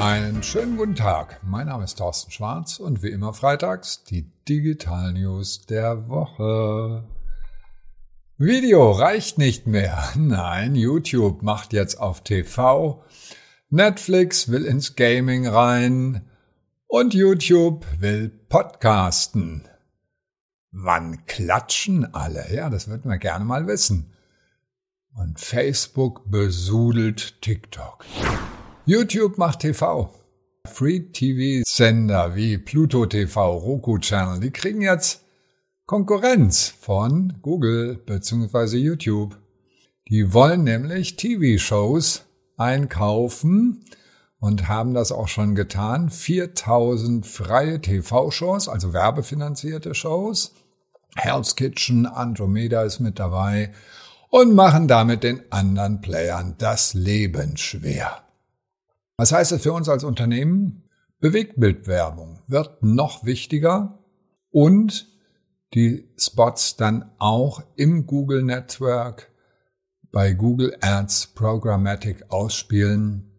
Einen schönen guten Tag. Mein Name ist Thorsten Schwarz und wie immer freitags die Digital News der Woche. Video reicht nicht mehr. Nein, YouTube macht jetzt auf TV. Netflix will ins Gaming rein. Und YouTube will podcasten. Wann klatschen alle? Ja, das würden wir gerne mal wissen. Und Facebook besudelt TikTok. YouTube macht TV. Free-TV-Sender wie Pluto TV, Roku Channel, die kriegen jetzt Konkurrenz von Google bzw. YouTube. Die wollen nämlich TV-Shows einkaufen und haben das auch schon getan. 4000 freie TV-Shows, also werbefinanzierte Shows. Hell's Kitchen, Andromeda ist mit dabei und machen damit den anderen Playern das Leben schwer. Was heißt das für uns als Unternehmen? Bewegtbildwerbung wird noch wichtiger und die Spots dann auch im Google Network bei Google Ads Programmatic ausspielen,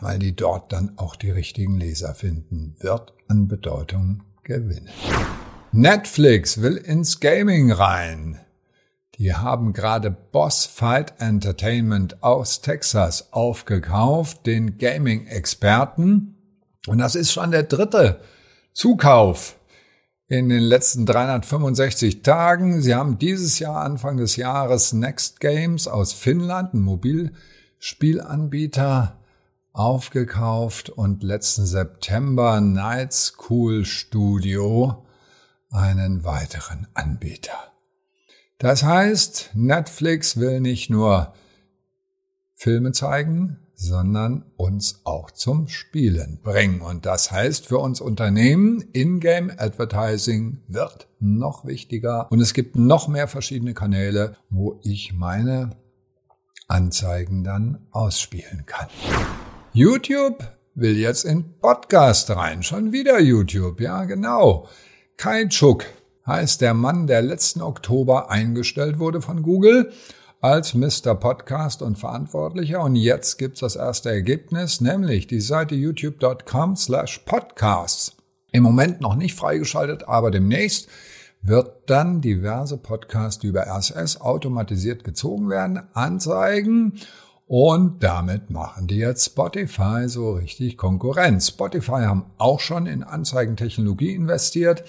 weil die dort dann auch die richtigen Leser finden, wird an Bedeutung gewinnen. Netflix will ins Gaming rein. Die haben gerade Boss Fight Entertainment aus Texas aufgekauft, den Gaming-Experten. Und das ist schon der dritte Zukauf in den letzten 365 Tagen. Sie haben dieses Jahr, Anfang des Jahres, Next Games aus Finnland, ein Mobilspielanbieter, aufgekauft und letzten September Night School Studio, einen weiteren Anbieter. Das heißt, Netflix will nicht nur Filme zeigen, sondern uns auch zum Spielen bringen. Und das heißt für uns Unternehmen, Ingame Advertising wird noch wichtiger und es gibt noch mehr verschiedene Kanäle, wo ich meine Anzeigen dann ausspielen kann. YouTube will jetzt in Podcast rein. Schon wieder YouTube, ja genau. Kai Chuk heißt der Mann, der letzten Oktober eingestellt wurde von Google als Mr. Podcast und Verantwortlicher. Und jetzt gibt's das erste Ergebnis, nämlich die Seite youtube.com slash podcasts. Im Moment noch nicht freigeschaltet, aber demnächst wird dann diverse Podcasts, über RSS automatisiert gezogen werden, anzeigen. Und damit machen die jetzt Spotify so richtig Konkurrenz. Spotify haben auch schon in Anzeigentechnologie investiert.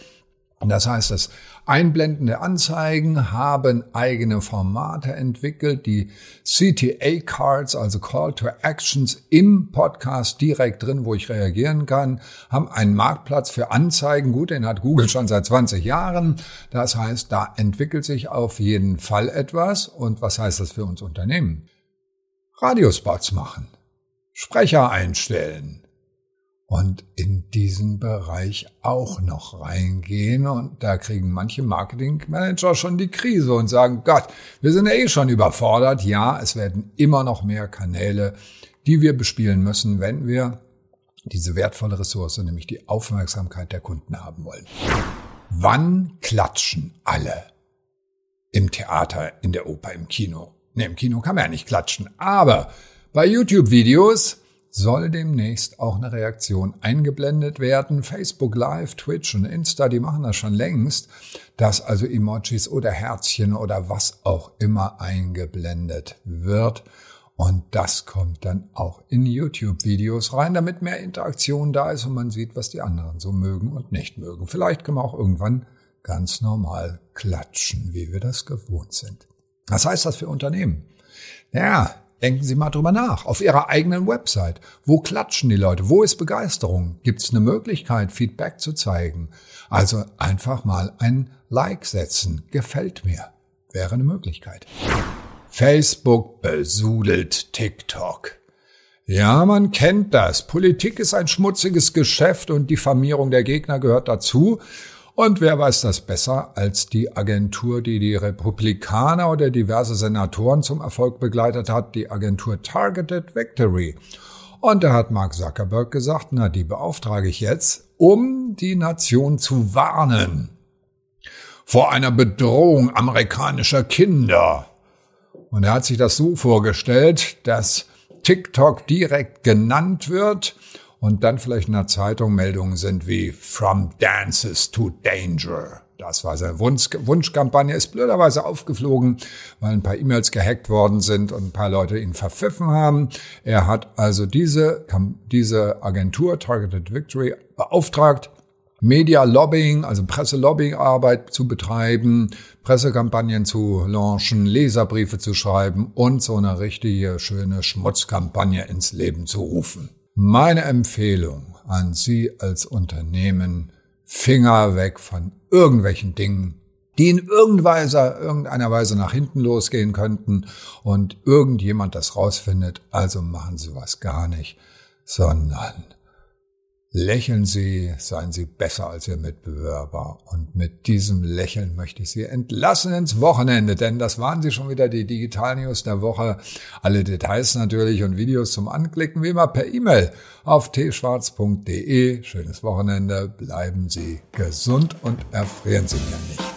Das heißt, das einblendende Anzeigen haben eigene Formate entwickelt, die CTA-Cards, also Call to Actions im Podcast direkt drin, wo ich reagieren kann, haben einen Marktplatz für Anzeigen. Gut, den hat Google schon seit 20 Jahren. Das heißt, da entwickelt sich auf jeden Fall etwas. Und was heißt das für uns Unternehmen? Radiospots machen, Sprecher einstellen, und in diesen Bereich auch noch reingehen. Und da kriegen manche Marketingmanager schon die Krise und sagen, Gott, wir sind eh schon überfordert. Ja, es werden immer noch mehr Kanäle, die wir bespielen müssen, wenn wir diese wertvolle Ressource, nämlich die Aufmerksamkeit der Kunden haben wollen. Wann klatschen alle? Im Theater, in der Oper, im Kino. Ne, im Kino kann man ja nicht klatschen. Aber bei YouTube-Videos soll demnächst auch eine Reaktion eingeblendet werden. Facebook Live, Twitch und Insta, die machen das schon längst, dass also Emojis oder Herzchen oder was auch immer eingeblendet wird. Und das kommt dann auch in YouTube-Videos rein, damit mehr Interaktion da ist und man sieht, was die anderen so mögen und nicht mögen. Vielleicht können wir auch irgendwann ganz normal klatschen, wie wir das gewohnt sind. Was heißt das für Unternehmen? Ja, Denken Sie mal drüber nach. Auf Ihrer eigenen Website. Wo klatschen die Leute? Wo ist Begeisterung? Gibt es eine Möglichkeit, Feedback zu zeigen? Also einfach mal ein Like setzen. Gefällt mir. Wäre eine Möglichkeit. Facebook besudelt TikTok. Ja, man kennt das. Politik ist ein schmutziges Geschäft und Diffamierung der Gegner gehört dazu. Und wer weiß das besser als die Agentur, die die Republikaner oder diverse Senatoren zum Erfolg begleitet hat, die Agentur Targeted Victory. Und da hat Mark Zuckerberg gesagt, na, die beauftrage ich jetzt, um die Nation zu warnen vor einer Bedrohung amerikanischer Kinder. Und er hat sich das so vorgestellt, dass TikTok direkt genannt wird und dann vielleicht in der Zeitung Meldungen sind wie From Dances to Danger. Das war seine Wunsch, Wunschkampagne, ist blöderweise aufgeflogen, weil ein paar E-Mails gehackt worden sind und ein paar Leute ihn verpfiffen haben. Er hat also diese, diese Agentur Targeted Victory beauftragt, Media Lobbying, also Presselobbyingarbeit zu betreiben, Pressekampagnen zu launchen, Leserbriefe zu schreiben und so eine richtige schöne Schmutzkampagne ins Leben zu rufen. Meine Empfehlung an Sie als Unternehmen, Finger weg von irgendwelchen Dingen, die in irgendeiner Weise nach hinten losgehen könnten und irgendjemand das rausfindet, also machen Sie was gar nicht, sondern Lächeln Sie, seien Sie besser als Ihr Mitbewerber. Und mit diesem Lächeln möchte ich Sie entlassen ins Wochenende, denn das waren Sie schon wieder, die Digital News der Woche. Alle Details natürlich und Videos zum Anklicken wie immer per E-Mail auf tschwarz.de. Schönes Wochenende, bleiben Sie gesund und erfrieren Sie mir nicht.